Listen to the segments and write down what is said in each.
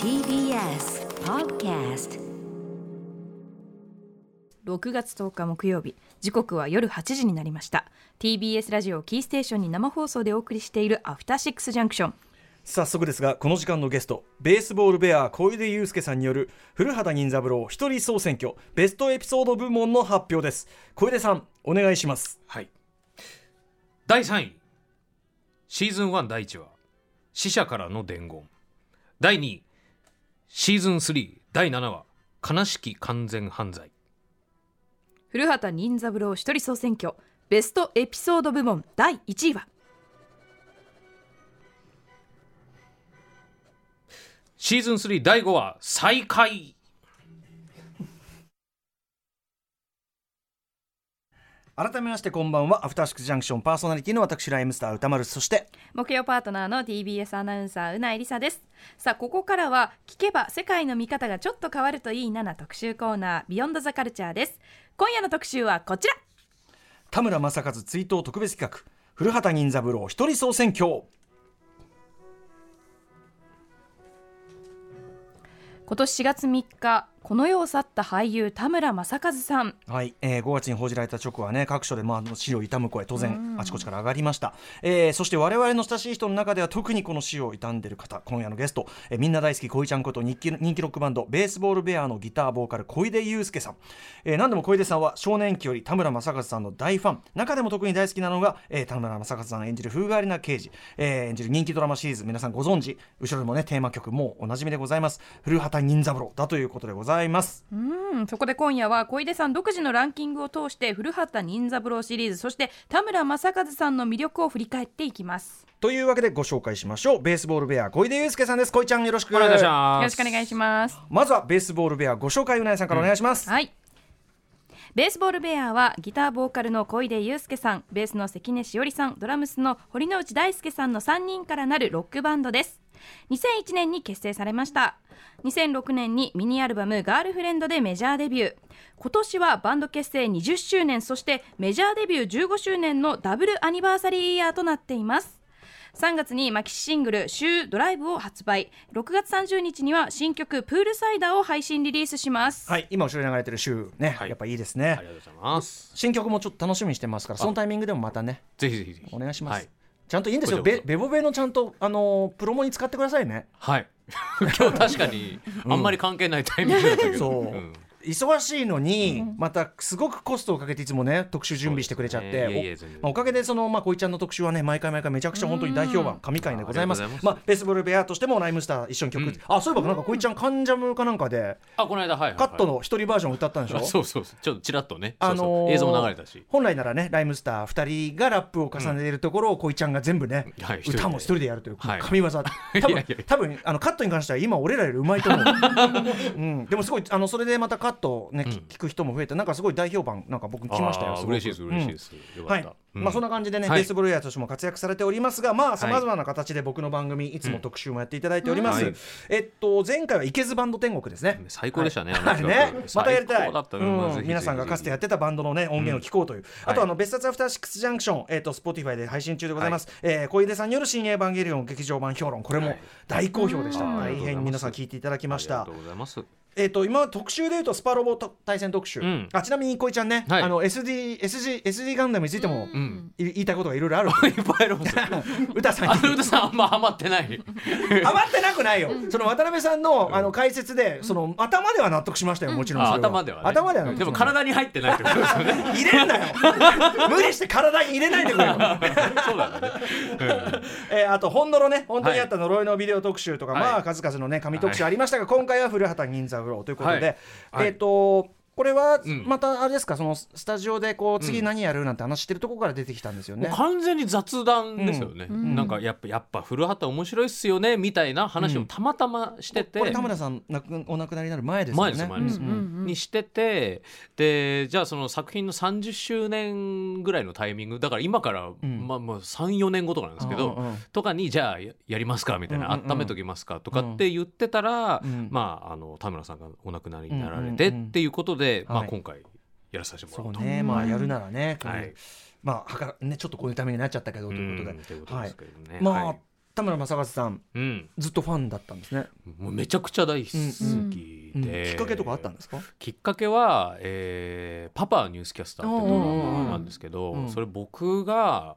TBS Podcast 6月10日木曜日時刻は夜8時になりました TBS ラジオキーステーションに生放送でお送りしているアフターシックスジャンクション早速ですがこの時間のゲストベースボールベア小出祐介さんによる古畑任三郎一人総選挙ベストエピソード部門の発表です小出さんお願いしますはい。第3位。シーズン1第1話。死者からの伝言。第2位。シーズン3第7話。悲しき完全犯罪。古畑任三郎一人総選挙ベストエピソード部門第1位は？シーズン3第5話。再会。改めましてこんばんは。アフターシックスジャンクションパーソナリティの私ライムスター歌丸。そして木曜パートナーの TBS アナウンサーうないりさです。さあここからは聞けば世界の見方がちょっと変わるといいなな特集コーナービヨンドザカルチャーです。今夜の特集はこちら。田村正和追悼特別企画古畑任三郎一人総選挙。今年4月3日この世を去った俳優田村正和さん。はい、えー5月に報じられた直後はね各所でまあ死を悼む声当然あちこちから上がりました、えーそして我々の親しい人の中では特にこの死を悼んでいる方今夜のゲスト、えーみんな大好き恋ちゃんこと人気人気ロックバンドベースボールベアのギターボーカル小出祐介さん、えー何でも小出さんは少年期より田村正和さんの大ファン。中でも特に大好きなのが、えー田村正和さん演じる風変わりな刑事、えー演じる人気ドラマシリーズ皆さんご存知。後ろでもねテーマ曲もうおなじみでございます。古畑任三郎だということでございますうん。そこで今夜は小出さん独自のランキングを通して古畑任三郎シリーズそして田村正和さんの魅力を振り返っていきます。というわけでご紹介しましょう。ベースボールベア小出祐介さんです。小出ちゃんよろしく。お願いしよます。ろしくお願いします。まずはベースボールベアご紹介うなえさんからお願いします、はいベースボールベアはギターボーカルの小出祐介さんベースの関根しおりさんドラムスの堀之内大輔さんの3人からなるロックバンドです。2001年に結成されました。2006年にミニアルバム「ガールフレンド」でメジャーデビュー。今年はバンド結成20周年そしてメジャーデビュー15周年のダブルアニバーサリーイヤーとなっています。3月にマキシシングル「週ドライブ」を発売。6月30日には新曲「プールサイダー」を配信リリースします。はい、今後ろに流れてる週ね、はい。やっぱいいですね。ありがとうございます。新曲もちょっと楽しみにしてますからそのタイミングでもまたね。ぜひぜひぜひ。お願いします、はい。ちゃんといいんですよ。ベベボベのちゃんとあのープロモに使ってくださいね。はい。今日確かにあんまり関係ないタイミングだったけど。そう、ん忙しいのに、またすごくコストをかけていつもね特集準備してくれちゃって、おまあ、おかげでそのまあこいちゃんの特集はね毎回毎回めちゃくちゃ本当に大評判神回でございます。まあベースボールベアとしてもライムスター一緒に曲、うん。あそういえばなんかこいちゃんカンジャムかなんかであこの間はい。カットの一人バージョン歌ったんでしょ、あそうそうそう。ちょっとちらっとね。あのーそうそう。映像も流れたし。本来ならねライムスター2人がラップを重ねているところをこいちゃんが全部ね、歌も一人でやるというはい。神業、多 い分多分あのカットに関しては今俺らよりうまいと思う、うん、でもすごいあのそれでまたカットね、うん。聞く人も増えてなんかすごい大評判なんか僕来ましたよ嬉しいです嬉しいです。よはいかった。うん。まあそんな感じでね、はい。ベースボールヤーとしても活躍されておりますがまあさまざまな形で僕の番組いつも特集もやっていただいております、えっと前回は池津バンド天国ですね。最高でしたねはい。あれ曲ねまたやりたい。皆さんがかつてやってたバンドのね音源を聞こうという、あとあの別冊アフターシックスジャンクションえっと Spotify で配信中でございます、えー小出さんによる新エヴァンゲリオン劇場版評論これも大好評でした、うん大変皆さん聞いていただきました。ありがとうございます。えっ、と今特集でいうとスパロボと対戦特集、うん。あちなみにこいちゃんね、はい。あの SD SG SD ガンダムについても、うん。い言いたいことがいろいろある いっぱいありますよ。歌さんに。あの歌さんあんまハマってない。余ってなくないよ。その渡辺さんのあの解説でその頭では納得しましたよもちろん頭ではね。頭では納得でも体に入ってないってことですよね。入れんなよ。無理して体に入れないでくれよ。そうだね。えーあと本のろね。本当にあった呪いのビデオ特集とか、はい。まあ数々のね紙特集ありましたが、今回は古畑任三郎ということで、はい。はい。えっ、とこれはうん。またあれですか、そのスタジオでこう次何やるなんて話してるところから出てきたんですよね。完全に雑談ですよね、ん。なんかやっぱやっぱ古畑面白いっすよねみたいな話をたまたましてて、これ田村さんお亡くなりになる前ですよね。前ですにしててでじゃあその作品の30周年ぐらいのタイミングだから今から、ん。まあまあ34年後とかなんですけど、とかにじゃあややりますかみたいな、温めときますかとかって言ってたら、うん。まああの田村さんがお亡くなりになられてっていうことで、まあ、はい。今回やらさせてそうもらうと。ね。まあやるならね、はい。まあはかねちょっとこういうためになっちゃったけどということで。うんということですけどね。まあ、はい。田村正和さんうん、ずっとファンだったんですね、もうめちゃくちゃ大好きうんで、きっかけとかあったんですか？きっかけは、えーパパニュースキャスター」ってドラマなんですけど、うんうん。それ僕が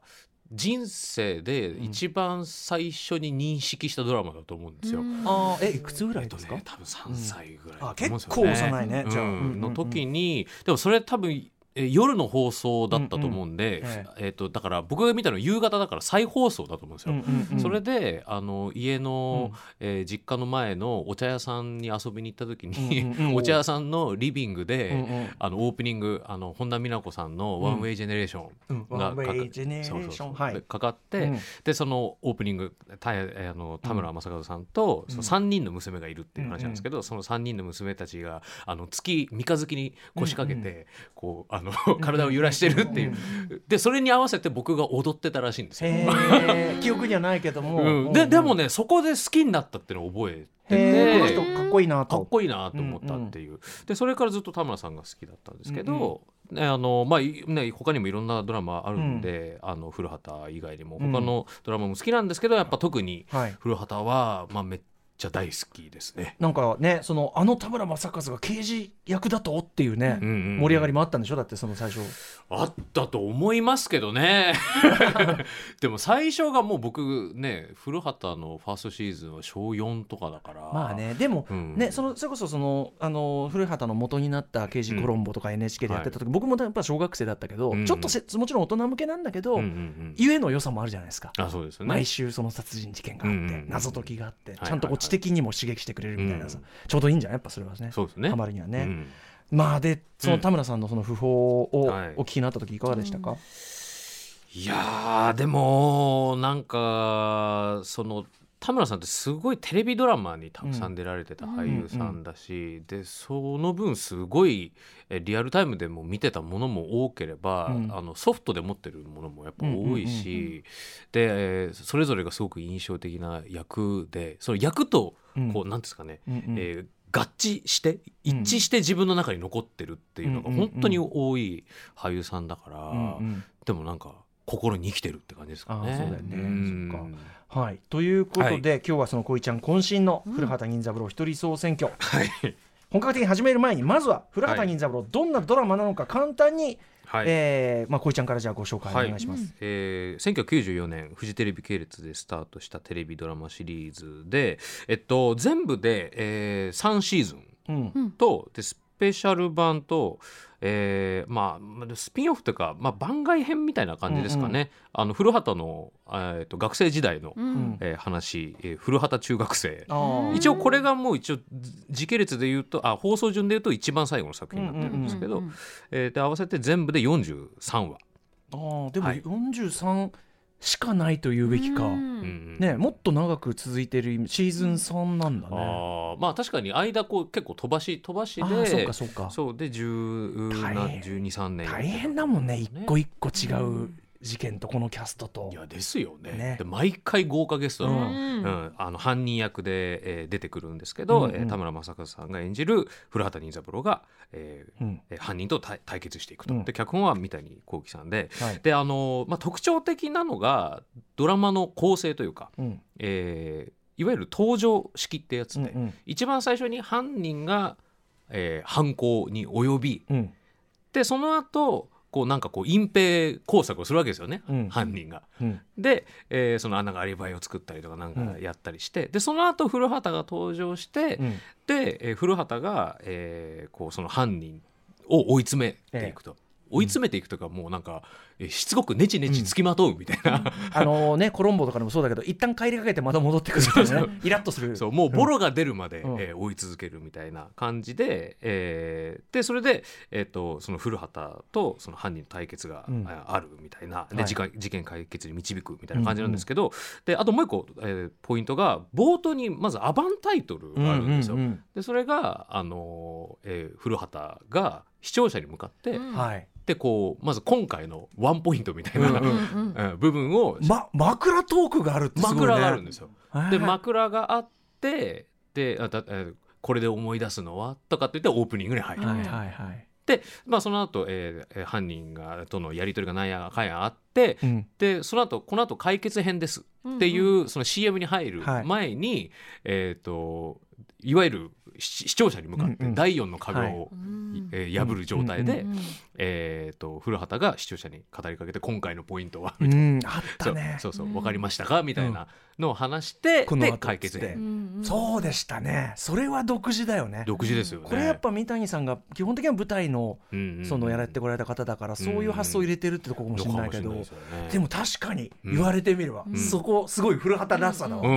人生で一番最初に認識したドラマだと思うんですよ。ああえいくつぐらいですか、えっとね、多分3歳ぐらいだあと思うん結構幼いねじゃあ、うんうんうんうん。の時にでもそれ多分え夜の放送だったと思うんで、うんうん。ええ。っとだから僕が見たの夕方だから再放送だと思うんですよ。うんうんうん。それであの家の、うん。えー実家の前のお茶屋さんに遊びに行った時に、うんうんうん。お茶屋さんのリビングで、うんうん。あのオープニングあの本田美奈子さんの「ワンウェイジェネレーション」うん。がかかって、うん。でそのオープニングたえーあの田村正和さんと、その3人の娘がいるっていう話なんですけど、その3人の娘たちがあの月三日月に腰掛けて、こうあの 体を揺らしてるっていう、でそれに合わせて僕が踊ってたらしいんですよ。記憶にはないけども、うん、ででもねそこで好きになったっていうのを覚えてこのて人かっこいいなと。かっこいいなと思ったっていう、でそれからずっと田村さんが好きだったんですけど、ねあのまあいね、他にもいろんなドラマあるんで、あの古畑以外にも。うん。他のドラマも好きなんですけど、やっぱ特にはい。古畑は、まあ、めっちゃ大好きですね。なんかねそのあの田村正和が刑事役だとっていうね、うんうんうん盛り上がりもあったんでしょ？だってその最初。あったと思いますけどね。でも最初がもう僕ね古畑のファーストシーズンは小4とかだから。まあねでも、うん。ねそのそれこそそのあの古畑の元になった刑事コロンボとか NHK でやってた時、僕もやっぱ小学生だったけど、うんちょっとせもちろん大人向けなんだけど、うんうん。うんゆえの良さもあるじゃないですか。あそうですよね。毎週その殺人事件があって、うんうんうん謎解きがあって、はいはい。ちゃんとこう知的にも刺激してくれるみたいなさ、うん。ちょうどいいんじゃないやっぱそれはね。そうですね。ハマるにはね、うん。まあでその田村さんのその訃報をはい。お聞きになった時いかがでしたか、いやーでもなんかその田村さんってすごいテレビドラマにたくさん出られてた俳優さんだし、でその分すごいえリアルタイムでも見てたものも多ければ、うん。あのソフトで持ってるものもやっぱ多いし、でえーそれぞれがすごく印象的な役でその役とうん。こう、なんですかね、うんうん。えー合致して一致して自分の中に残ってるっていうのが本当に多い俳優さんだから、でもなんか心に生きてるって感じですかね。そうだよね。ん。そっかはい、ということで、今日はその恋ちゃん渾身の古畑任三郎一人総選挙、はい。本格的に始める前にまずは古畑任三郎、どんなドラマなのか簡単に、はい。えーまあ、恋ちゃんからじゃあご紹介おはい願いします。えー1994年フジテレビ系列でスタートしたテレビドラマシリーズで、えっと、全部で、えー3シーズンうんとでスペシャル版と、えーまあまあ、スピンオフというか、まあ、番外編みたいな感じですかね、あの古畑の、えー、と学生時代の、ん。えー話、えー古畑中学生。一応これがもう一応時系列で言うとあ放送順で言うと一番最後の作品になってるんですけど、えーで合わせて全部で43話、あーでもはい。43しかないと言うべきか、ね、もっと長く続いてるシーズン3なんだね。あーまあ確かに間こう結構飛ばし飛ばしあーそうでかそうか。そうで10大な変。1213年。大変だもんね。一個い一個違う事件とこのキャストと。やですよね。ね。で毎回豪華ゲストうの,、ん。うんあの犯人役で、えー出てくるんですけど、うんうん。えー田村正和さんが演じる古畑任三郎が、えーうん。えー犯人と対対決していくと、うん。で脚本は三谷幸喜さんではい。であのーまあ、特徴的なのがドラマの構成というか、うん。えーいわゆる登場式ってやつで、うんうん。一番最初に犯人が、えー犯行に及びうん。でその後こうなんかこう隠蔽工作をするわけですよね、うん。犯人が。うん。で、えーそのあなんかアリバイを作ったりとかなんかやったりして、でその後古畑が登場して、うん。で、えー古畑が、えーこうその犯人を追い詰めていくと。追い詰めていくとかもうなんか、えーしつこくネチネチつきまとうみたいな、あのね コロンボとかでもそうだけど一旦帰りかけてまた戻ってくるみたいなねイラッとする。そうもうボロが出るまで、うん。えー追い続けるみたいな感じで、えーでそれで、えー、とその古畑とその犯人の対決が、うん。ああるみたいな。はい。で事件事件解決に導くみたいな感じなんですけど、であともう一個、えーポイントが冒頭にまずアバンタイトルがあるんですよ。うんうん。でそれが、あのーえー古畑が視聴者に向かって、うん。はいでこうまず今回のワンポイントみたいな、うんうんうん。部分をま枕トークがあるってすごいね。枕があるんですよ。はいで枕があってであだえーこれで思い出すのはとかって言ってオープニングに入る、はいはいはい。で、まあ、その後、えーえー犯人がとのやり取りがなんやかんやあって、うん。でその後この後解決編ですっていう、その CM に入るはい。前に、えっ、といわゆる視視聴者に向かって第4の壁を、破る状態で、えー、と古畑が視聴者に語りかけて今回のポイントは、うん。あっそうたねそう分かりましたか？みたいなのを話して、でこの解決編うんそうでしたね。それは独自だよね。独自ですよね。これやっぱ三谷さんが基本的には舞台のそのやられてこられた方だからそういう発想を入れてるってとこかもしれないけどでも確かに言われてみればうん。そこすごい古畑らしさだわな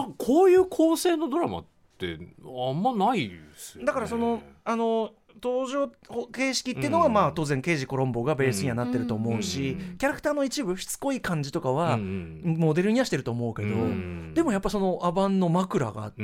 んかこういう構成のドラマってあんまないですよね。だからそのあの登場形式っていうのは、うん。まあ当然刑事コロンボがベースにはなってると思うし、うん。キャラクターの一部しつこい感じとかは、モデルにはしてると思うけど、うんでもやっぱそのアバンの枕があって、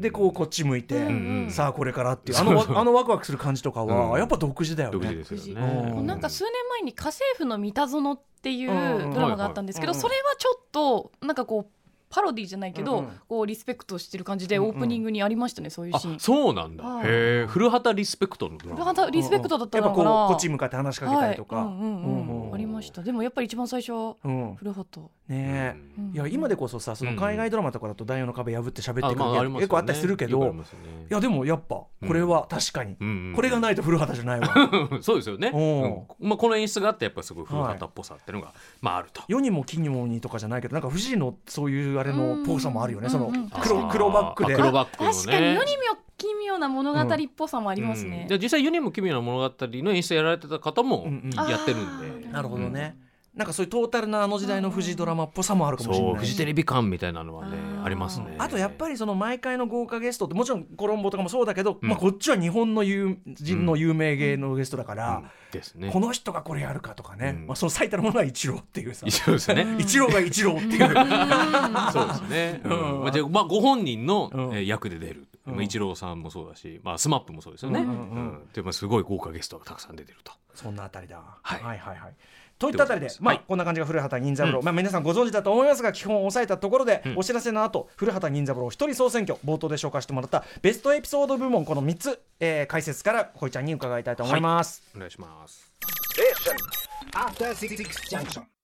でこうこっち向いて、さあこれからっていうあのわあのワクワクする感じとかは、うん。やっぱ独自だよね。独自で。すようね。んなんか数年前に「家政婦の三田園」っていううん。ドラマがあったんですけど、はいはい。それはちょっとなんかこうパロディじゃないけど、うんうん。こうリスペクトしてる感じでうんうん。オープニングにありましたね、そういうあシーン。そうなんだ。はい。へえ古畑リスペクトのドラマ。古畑リスペクトだったやっぱこうのかなこっちに向かって話しかけたりとか、はい。うんうん。うんうんうん。ありました。でもやっぱり一番最初はうん。古畑、ねえ、うん。いや今でこそさその海外ドラマとかだと第四の壁破って喋ってくるあまあありますよね。結構あったりするけど、ね。いやでもやっぱこれは確かに、うんうんこれがないと古畑じゃないわ。そうですよね。おうん。まあこの演出があってやっぱすごい古畑っぽさっていうのがまああると。世にも木にもにとかじゃないけどなんか藤井のそういうあれのぽさもあるよね、うんそのうん。うん黒黒バックで。あ黒バックのね。確かに世にも奇妙な物語っぽさもありますね。うん、で実際ユニも奇妙な物語の演出やられてた方もうんうん。やってるんで、あー。なるほどね、なんかそういうトータルなあの時代のフジドラマっぽさもあるかもしれない。そうフジテレビ感みたいなのはねありますね。あとやっぱりその毎回の豪華ゲストってもちろんコロンボとかもそうだけど、うん。まあ、こっちは日本の有人の有名芸のゲストだから、うん。ですね。この人がこれやるかとかね、うん。まあ、その最たるものがイチローっていうさ。イチローですね。イチローが一郎っていう。そうですね。うん。うん。まあ、じゃあまあご本人の、役で出る、うん。まあ、イチローさんもそうだし、まあ、スマップもそうですよね。ううんんうん。うん。でまあすごい豪華ゲストがたくさん出てると。そんなあたりだ、はい。はいはいはいといったあたりでということです。まあ、はいこんな感じが古畑任三郎、うん。まあ、皆さんご存知だと思いますが基本を押さえたところで、うんお知らせの後古畑任三郎一人総選挙冒頭で紹介してもらったベストエピソード部門この3つ、えー解説からこいちゃんに伺いたいと思います、お願いします。After Six Junction.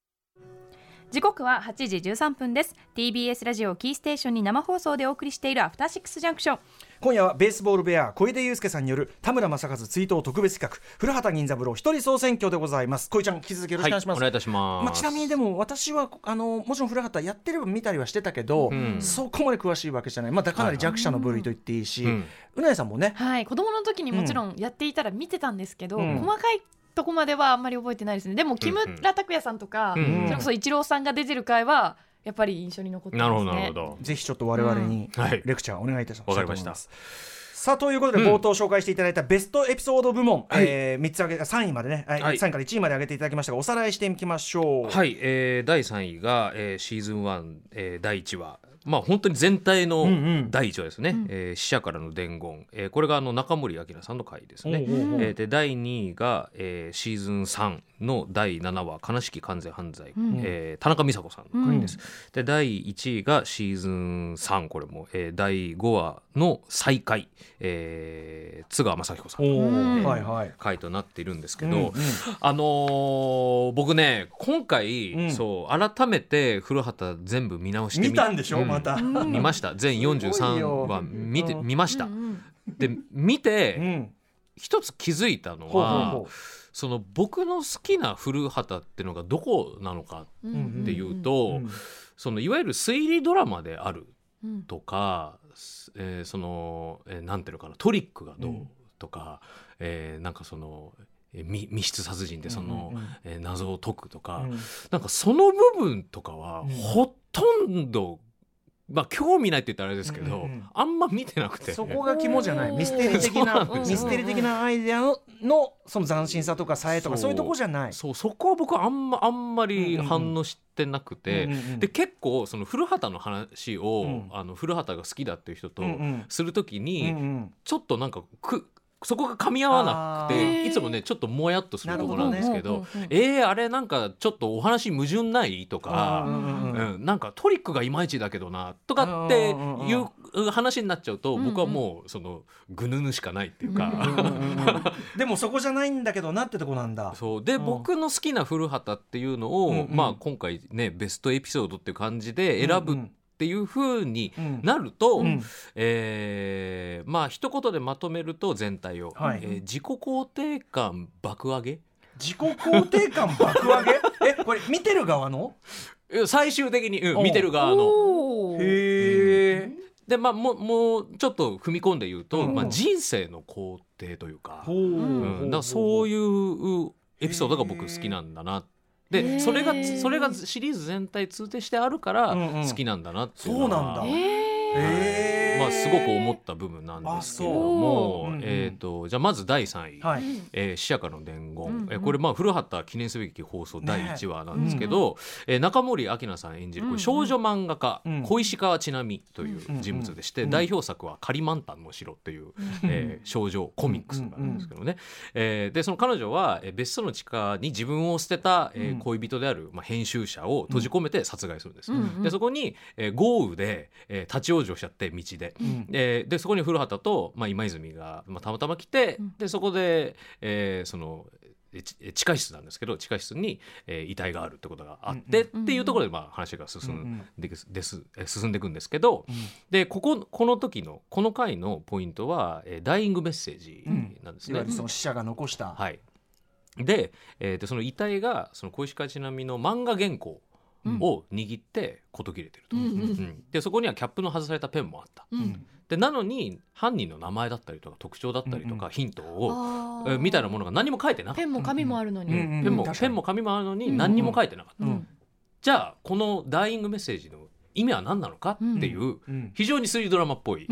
時刻は8時13分です。TBS ラジオキーステーションに生放送でお送りしているアフターシックスジャンクション。今夜はベースボールベア小出祐介さんによる田村正和追悼特別企画古畑任三郎一人総選挙でございます。こいちゃん引き続きよろしくお願いします、お願いいたします。まあ、ちなみにでも私はあのもちろん古畑やってれば見たりはしてたけど、うん。そこまで詳しいわけじゃない、まあ、だかなり弱者の部類と言っていいし、うん。うなえさん。もねはい子供の時にもちろん。やっていたら見てたんですけど、うん。細かいとこまではあんまり覚えてないですね。でも木村拓哉さんとか、うんそれこそイチローさんが出てる回はやっぱり印象に残ってなるほますねどなるほど。ぜひちょっと我々にレクチャーお願いいたします。わかりました。さあということでうん冒頭紹介していただいたベストエピソード部門、はい。えー、3つ上げ3位までね、はい。はい。3位から1位まで上げていただきましたがおさらいしていきましょう。はい、えー、第3位が、えー、シーズン1、えー、第1話。まあ本当に全体のうんうん。第1話ですね、うん。えー死者からの伝言、えーこれがあの中森明さんの回ですね、おうおうおう。えーで第2位が、えーシーズン3の第7話「悲しき完全犯罪」うん。えー田中美佐子さんの回です、で第1位がシーズン3これも、えー第5話の再会、えー津川雅彦さんおのーうん。はいはい。回となっているんですけど、うんうんあのー僕ね今回、うん。そう改めて古畑全部見直してみ見たんでしょ、うん。また。見ました。全すごい43よ。話見てうん見ました、うん。うんで見うてん、一つ気づいたのほうはほうほその僕の好きな古畑っていうのがどこなのかうん。うんっていううと、うん。そのいわゆる推理ドラマであるうん。とか、えーその、えーなんていうのかなトリックがどううん。とか、えーなんかそのえー密密室殺人でその、うんうんうん。えー謎を解くとか、うん。なんかその部分とかはうん。ほとんど、まあ興味ないって言ったらあれですけど、うんうんうん。あんま見てなくて。そこが肝じゃない。ミステリー的なミステリー的なアイデアののその斬新さとかさえとかそういうとこじゃない。そう。そこは僕はあんまあんまり反応してなくて、うんうんうんで結構その古畑の話を、うん。あの古畑が好きだっていう人とするときに、うんうん。ちょっとなんかくそこが噛み合わなくていつもねちょっともやっとするところなんですけどどねえー、あれなんかちょっとお話矛盾ない？とか、うんなんかトリックがいまいちだけどなとかっていう話になっちゃうと、僕はもうそのぐぬぬしかないっていうか、でもそこじゃないんだけどなってとこなんだ。そう。で、うん。僕の好きな古畑っていうのを、うんうんまあ、今回ねベストエピソードっていう感じで選ぶっていう風にうん。なると、うん。えーまあ一言でまとめると全体を、はい。えー自己肯定感爆上げ？自己肯定感爆上げ？えこれ見てる側の？え最終的に、うん見てる側の。へえでまあもうもうちょっと踏み込んで言うと、うん。まあ、人生の肯定というか、ほう。うん、だからそういうエピソードが僕好きなんだなでへー。それがそれがシリーズ全体通底してあるから好きなんだなっていうのは、そうなんだまあ、すごく思った部分なんですけれどもあそう。うんうんえー、とじゃあまず第3位。はい。えー、死者からの伝言、うんうん。えーこれまあ古畑記念すべき放送第1話なんですけど、えー中森明菜さん演じる少女漫画家、うん。小石川千奈美という人物でして、うん代表作は「カリマンタンの城」っていう、えー少女コミックスがあるんですけどね、えーでその彼女はえー別荘の地下に自分を捨てた、え恋人である、まあ、編集者を閉じ込めて殺害するんです。うんうん。でそこに、えー豪雨で、えー立ち往生しちゃって道で。うん。えーでそこに古畑と、まあ、今泉が、まあ、たまたま来て、うん。でそこで、えーその地下室なんですけど地下室に、えー遺体があるってことがあって、うん。っていうところで、まあ、話が進うんで,、ですえー進んでいくんですけど、でこここの時のこの回のポイントは、えーダイイングメッセージなんですね。いわゆるその死者が残した。はい、で,、えーでその遺体がその小石川ちなみの漫画原稿を握って事切れてると、うんうんうん。でそこにはキャップの外されたペンもあった。うん。でなのに犯人の名前だったりとか特徴だったりとうんかヒントを、みたいなものが何も書いてなかった。ペンも紙もあるのに、うん。うん。ペンも確かにペンも紙もあるのにうん。何にも書いてなかった、うん。じゃあこのダイイングメッセージの意味は何なのかっていううん。非常にスリードラマっぽい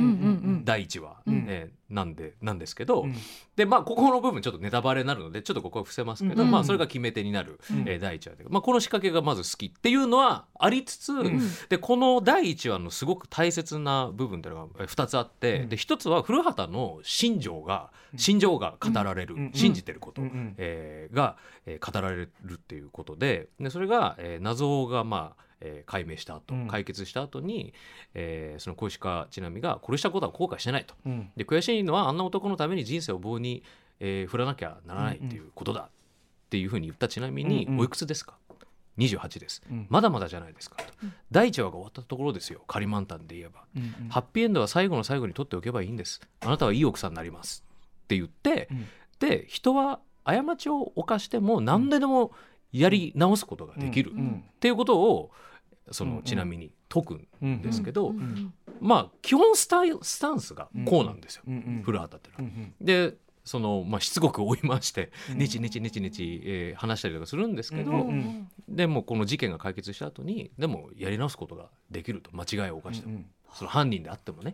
第1話、うん。えーなんでなんですけど、うん。でまあここの部分ちょっとネタバレになるのでちょっとここは伏せますけど、うん。まあそれが決め手になる、うん。えー第1話で、まあ、この仕掛けがまず好きっていうのはありつつ、ん。でこの第1話のすごく大切な部分っていうのが2つあって、うん。で1つは古畑の心情が心情が語られる、うん。信じてること、えーが、えー語られるっていうことででそれが、えー謎がまあえー解明した後、うん。解決した後に、えーその小石川ちなみが殺したことは後悔してないと。うん。で悔しいのはあんな男のために人生を棒に、えー振らなきゃならないっていうことだっていうふうに言ったちなみに、うんうん。おいくつですか？28です、うん。まだまだじゃないですかと、第1話が終わったところですよ。仮満タンで言えば、うんハッピーエンドは最後の最後に取っておけばいいんです。あなたはいい奥さんになりますって言って、うん。で人は過ちを犯しても何ででもやり直すことができる、っうん。ていうことをそのちなみに解くんうんですけど、まあ基本スタイスタンスがこうなんですよ、古畑ってのは。うん。でその、まあ、しつこく追い回してうん。ネチネチネチネチ、えー話したりとかするんですけど、でもこの事件が解決した後にでもやり直すことができると。間違いを犯しても、うんその犯人であってもね、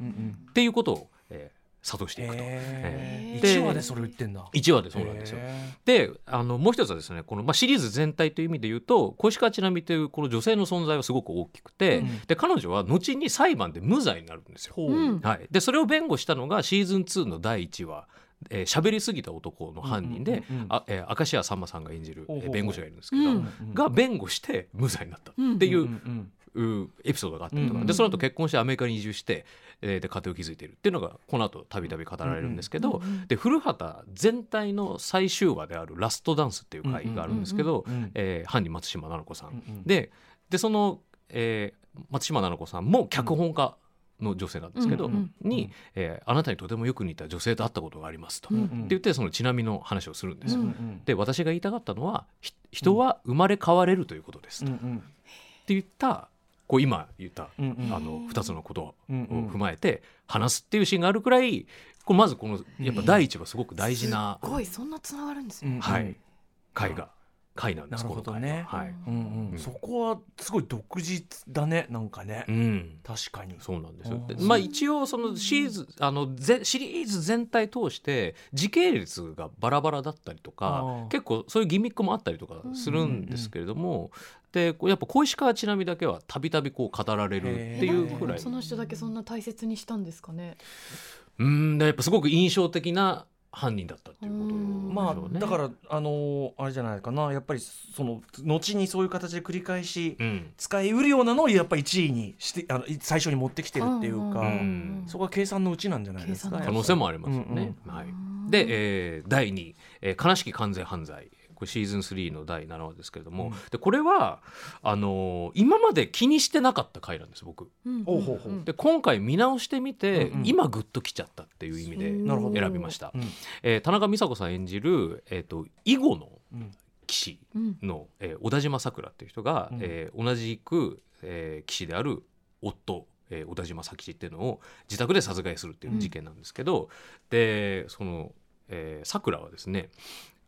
っていうことを、えー諭していくと。へへーー一話でそれ言ってんだ。1話でそうなんですよ。へであのもう一つはですねこの、まあ、シリーズ全体という意味で言うと小石川ちなみというこの女性の存在はすごく大きくて、うん。で彼女は後に裁判で無罪になるんですよ。う。うん。はい、でそれを弁護したのがシーズン2の第1話「えー喋りすぎた男」の犯人で、うんうんうんあえー明石家さんまさんが演じる、えー弁護士がいるんですけど、うんうんが弁護して無罪になったっていう,、うんうんうエピソードがあったりとか、うんうん。でその後結婚してアメリカに移住して、えーで家庭を築いている。っていうのがこの後たびたび語られるんですけど、うんうんで古畑全体の最終話である「ラストダンス」っていう回があるんですけど、犯人松島菜々子さん、うんうんででその、えー松島菜々子さんも脚本家の女性なんですけど、うんうんに、えーあなたにとてもよく似た女性と会ったことがあります」と、うんって言ってそのちなみの話をするんですよ。うんうんで私が言いたかったのはひ人は生まれ変われるということです、と。っうんうん。て言ったこう今言った、うんうん。あの2つのことをうんうん。踏まえて話すっていうシーンがあるくらいこれまずこのやっぱ第一はすごく大事な、すごいそんなつながるんですね、うんはい、回が回なんですなるほどね。はい。うんうんうん。そこはすごい独自だねなんかね。うん。確かに。そうなんですよ。まあ一応そのシーズンあのぜシリーズ全体通して時系列がバラバラだったりとか結構そういうギミックもあったりとかするんですけれども、でこうやっぱ小石川ちなみだけはたびたびこう語られるっていうくらい。その人だけそんな大切にしたんですかね？うんでやっぱすごく印象的な犯人だったっていうことうんまあでしょうね。だからあのーあれじゃないかな。やっぱりその後にそういう形で繰り返しうん。使いうるようなのをやっぱ1位にしてあのい最初に持ってきてるっていうか、うんそこは計算のうちなんじゃないですか可能性もありますよね。うんはい、で、えー第2位、えー悲しき完全犯罪」これシーズン3の第7話ですけれども、うん。でこれはあのー今まで気にしてなかった回なんです僕。ほうほうほう。で今回見直してみて、うんうん今グッときちゃったっていう意味で選びました、うん。えー田中美佐子さん演じる、えー、と囲碁のうん。棋士うん。の、えー小田島さくらっていう人が、うん。えー同じく、えー棋士である夫、えー小田島佐吉っていうのを自宅で殺害するっていう事件なんですけど、でそのえーさくらはですね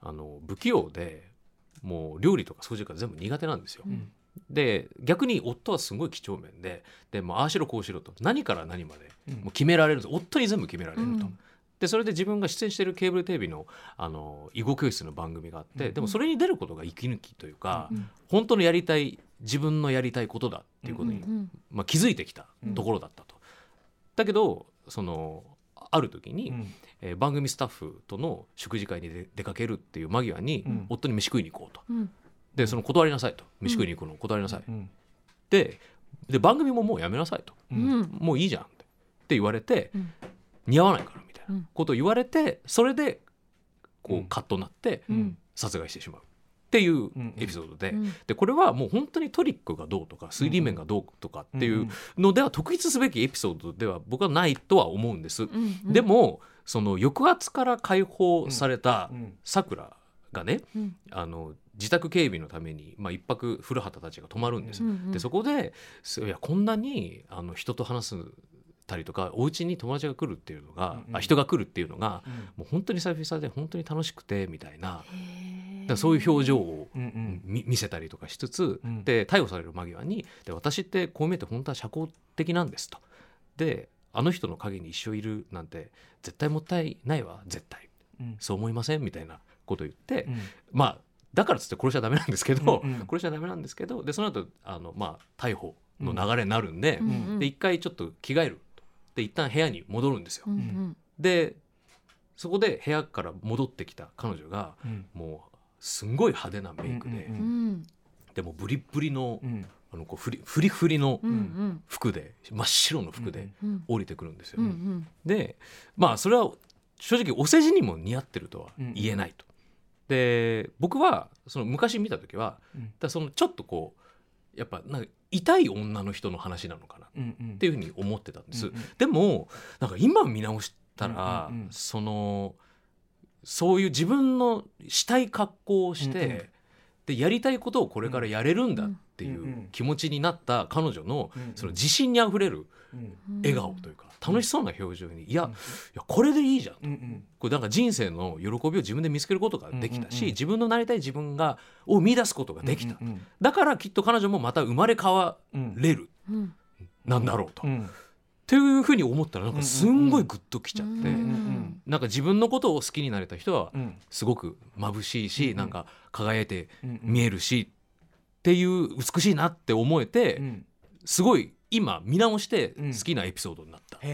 あの不器用でもう料理とか掃除が全部苦手なんですよ。ん。で逆に夫はすごい几帳面ででもうああしろこうしろと何から何までうん。もう決められるんです夫に全部決められると。うん。でそれで自分が出演しているケーブルテレビのあの囲碁教室の番組があって、でもそれに出ることが息抜きというか、うん。本当のやりたい自分のやりたいことだっていうことに、うん。まあ、気づいてきたところだったと。だけどそのある時に、うん。えー番組スタッフとの食事会に出出かけるっていう間際に、うん。夫に飯食いに行こうと。うん。でその断りなさいと。飯食いに行くのを断りなさい。うん。でで番組ももうやめなさいと。もういいじゃんってって言われて、うん。似合わないからみたいうん。なことを言われてそれでこううん。カットになってうん。殺害してしまうっていううんエピソードで,、うん。でこれはもう本当にトリックがどうとか推理面がどうとかっていうのでは特筆すべきエピソードでは僕はないとは思うんです。うんでもその抑圧から解放されたうんさくらがねうん。あの自宅警備のために、まあ、一泊古畑たちが泊まるんです。ようん。うんでそこですいやこんなにあの人と話すたりとかお家に友達が来るっていうのが、うんうん。あ人が来るっていうのがうん。もう本当に久々で本当に楽しくてみたいなだそういう表情を見せたりとかしつつ、うん。で逮捕される間際にで私ってこう見えて本当は社交的なんですと。であの人の陰に一生いるなんて絶対もったいないわ絶対。うん。そう思いませんみたいなことを言って、うん。まあだからっつって殺しちゃダメなんですけど、うんうん。殺しちゃダメなんですけどでその後あのまあ逮捕の流れになるんで,、うんうん。で一回ちょっと着替える。とで一旦部屋に戻るんですよ。うんうん。でそこで部屋から戻ってきた彼女がうん。もうすんごい派手なメイクで、うんうんでもブリッブリの,、うん。あのこうフリフリフリのうんうん。服で真っ白の服でうん降りてくるんですよ。うんうん。でまあそれは正直お世辞にも似合ってるとは言えないと。で僕はその昔見た時はうん。だそのちょっとこうやっぱなんか痛い女の人の話なのかなっうんうん。ていうふうに思ってたんです。うんうん。でもなんか今見直したら、うんうんうん。そのそういう自分のしたい格好をして、うんうん。でやりたいことをこれからやれるんだっていう気持ちになった彼女のその自信にあふれるうん。笑顔というか楽しそうな表情にいやうん。いやこれでいいじゃんと。うんうん。これなんか人生の喜びを自分で見つけることができたし、うんうんうん。自分のなりたい自分がを見出すことができた、うんだからきっと彼女もまた生まれ変わうんれる。うん。なんだろうと、っうんていうふうに思ったらなんかすんごいグッときちゃって、うんうんなんか自分のことを好きになれた人はうん。すごく眩しいし、うん。なんか輝いてうん見えるし、っていう美しいなって思えて、うん。すごい今見直してうん。好きなエピソードになった、って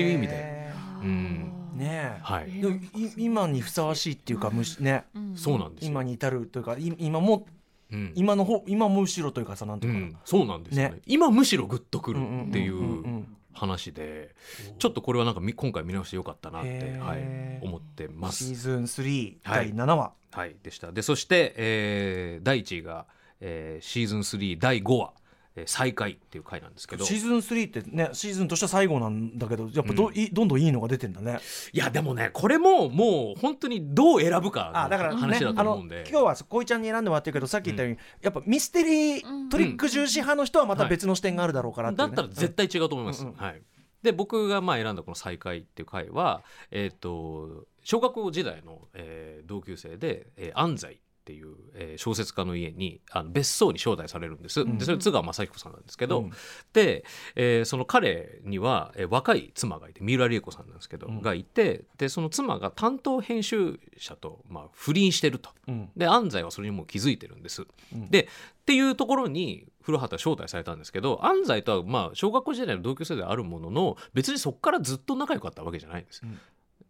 いう意味で。うん。ねえ。はい、でもい。今にふさわしいっていうかむしね。うん。そうなんですよ。今に至るというかい今もうん。今の方今も後ろというかさなんてう、いうか。なん。そうなんですよね。ね。今むしろグッとくるっていんううん話でちょっとこれはなんかみ今回見直してよかったなって、はい、思ってます。シーズン3はい。第7話。はい、でした。でそして、えー第1位が、えーシーズン3第5話「えー再開」っていう回なんですけど。シーズン3ってねシーズンとしては最後なんだけどやっぱど,、うん。いどんどんいいのが出てんだね。いやでもねこれももう本当にどう選ぶかあだから話だと思うんで、今日はこいちゃんに選んでもらってるけどさっき言ったように、やっぱミステリートリック重視派の人はまた別の視点があるだろうからっていうね。だったら絶対違うと思います。うんうんはい、で僕がまあ選んだこの「再会」っていう回は、えー、と小学校時代の、えー同級生で、えー安西っていう、えー小説家の家にあの別荘に招待されるんです。んでそれ津川雅彦さんなんですけど、うんで、えーその彼には、えー若い妻がいて三浦理恵子さんなんですけど、うんがいてでその妻が担当編集者と、まあ、不倫してると。うんで安西はそれにもう気づいてるんです。うんでっていうところに古畑は招待されたんですけど安西とはまあ小学校時代の同級生ではあるものの別にそこからずっと仲良かったわけじゃないんです。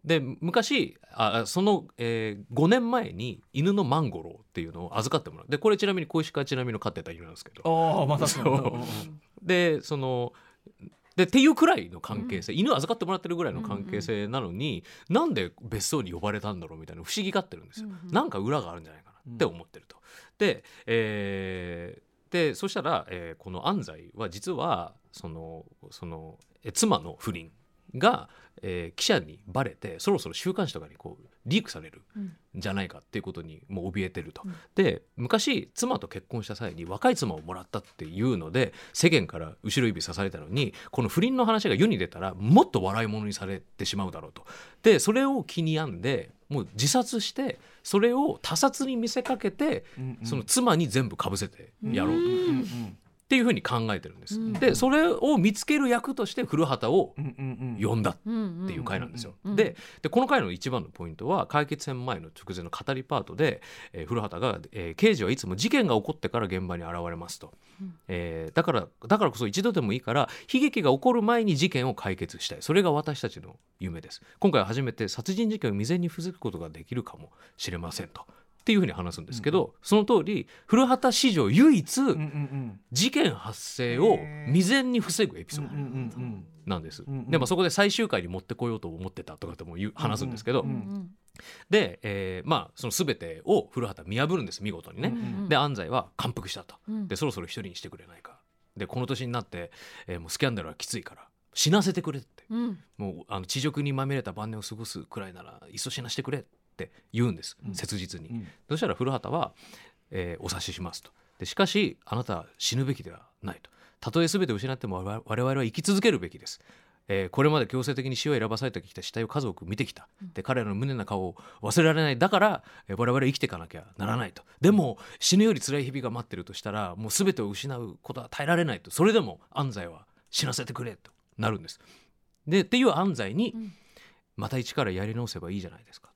うんで昔あその、えー5年前に犬のマンゴローっていうのを預かってもらう。でこれちなみに小石川ちなみの飼ってた犬なんですけど。ああまたそう。でそのでっていうくらいの関係性、犬預かってもらってるぐらいの関係性なのに、なんで別荘に呼ばれたんだろうみたいな不思議がってるんですよ、うんうん。なんか裏があるんじゃないかなって思ってると。で,、えーでそしたら、えーこの安西は実はそのそのえ妻の不倫が、えー記者にバレてそろそろ週刊誌とかにこうリークされるうんんじゃないかっていうことにもう怯えてると。うんで昔妻と結婚した際に若い妻をもらったっていうので世間から後ろ指さされたのにこの不倫の話が世に出たらもっと笑い物にされてしまうだろうと。でそれを気に病んでもう自殺してそれを他殺に見せかけてうんうんその妻に全部かぶせてやろうと。うんうんっていうふうに考えてるんです。うん。でそれを見つける役として古畑を呼んだっていう回なんですよ。うん。ででこの回の一番のポイントは解決戦前の直前の語りパートで、えー古畑が、えー刑事はいつも事件が起こってから現場に現れますと、うん。えーだからだからこそ一度でもいいから悲劇が起こる前に事件を解決したい。それが私たちの夢です。今回初めて殺人事件を未然に防ぐことができるかもしれませんと。っていうふうに話すんですけど、その通り古畑史上唯一、うんうん事件発生を未然に防ぐエピソードうんうんうんなんです。うんうんでもそこで最終回に持ってこようと思ってたとかっても言う話すんですけど、うんうんうんで、えーまあその全てを古畑は見破るんです見事にね。うんで安西は感服したと。うんでそろそろ一人にしてくれないか。でこの年になって、えーもうスキャンダルはきついから死なせてくれって。うんもうあの地獄にまみれた晩年を過ごすくらいならいっそ死なせてくれって言うんです、うん。切実に。うん。そしたら古畑は、えーお察ししますと。でしかしあなたは死ぬべきではないと。たとえ全てを失っても我々は生き続けるべきです、えーこれまで強制的に死を選ばされてきた死体を数多く見てきた。で彼らの無念な顔を忘れられないだから、えー我々は生きていかなきゃならないと。でも死ぬより辛い日々が待ってるとしたらもう全てを失うことは耐えられないと。それでも安西は死なせてくれとなるんです。でっていう安西に、うん。また一からやり直せばいいじゃないですか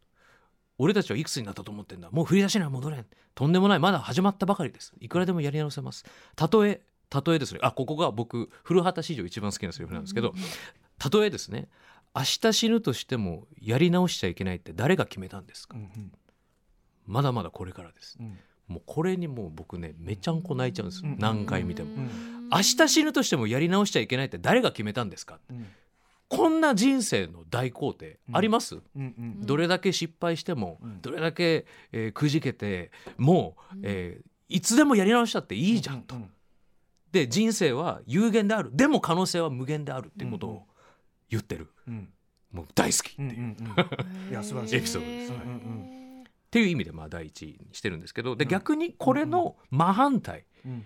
俺たちはいくつになったと思ってんだ？もう振り出しには戻れん。とんでもない。まだ始まったばかりです。いくらでもやり直せます。たとえたとえですね。あここが僕古畑史上一番好きなセリフなんですけどたとえですね。明日死ぬとしてもやり直しちゃいけないって誰が決めたんですか？うんうん。まだまだこれからです。うん。もうこれにもう僕ねめちゃんこ泣いちゃうんですうん何回見ても。ん。明日死ぬとしてもやり直しちゃいけないって誰が決めたんですか？うんこんな人生の大工程あります、うんうんどれだけ失敗しても、うん。どれだけ、えーくじけてもう、うん。えーいつでもやり直したっていいじゃんと。うんで人生は有限である。でも可能性は無限であるっていうことを言ってる、うん。もう大好きっていう、うんうんうん。いや素晴らしい。エピソードです。うんうんっていう意味でまあ第一にしてるんですけどでうん。逆にこれの真反対、うん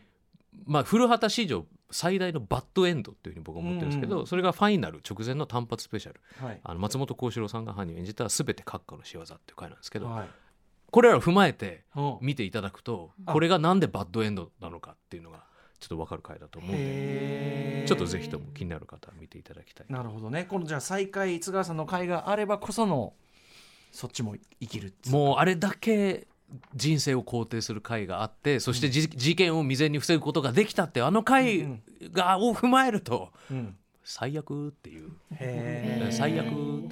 まあ、古畑史上最大のバッドエンドっていうふうに僕は思ってるんですけど、うんうんそれがファイナル直前の単発スペシャル。はい。あの松本幸四郎さんが犯人を演じた「すべて閣下の仕業」っていう回なんですけど、はい。これらを踏まえてうん。見ていただくとあこれがなんでバッドエンドなのかっていうのがちょっと分かる回だと思うんでちょっとぜひとも気になる方は見ていただきたい。なるほどね。このじゃあ再開津川さんの会があればこそのそっちも生きるもうあれだけ人生を肯定する回があってそしてじ事件を未然に防ぐことができたってあの回うん。がを踏まえるとうん。最悪っていう。最悪っ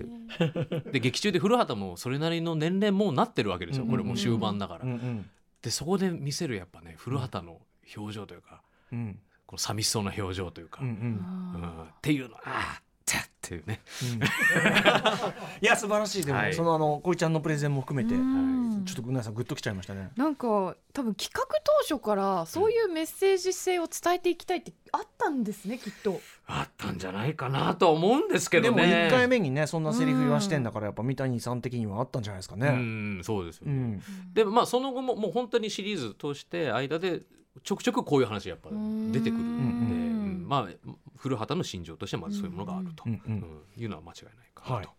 てで劇中で古畑もそれなりの年齢もうなってるわけですよこれもう終盤だから。うんうんでそこで見せるやっぱね古畑の表情というかうん。この寂しそうな表情というか、うんううん。んっていうのああってっていうね。うん。いや素晴らしいでも、はい。そのあのこいちゃんのプレゼンも含めて、うん。ちょっと皆さんグッときちゃいましたね。なんか多分企画当初からそういうメッセージ性を伝えていきたいってあったんですねきっと。あったんじゃないかなとは思うんですけでもどね1回目にねそんなセリフ言わしてんだからやっぱ三谷さん的にはあったんじゃないですかうね。んそうですよね、うん。でもまあその後ももう本当にシリーズ通して間でちょくちょくこういう話やっぱ出てくるんで、うんうん。まあ古畑の心情としてまずそういうものがあると、うんうん。うんいうのは間違いないかはないと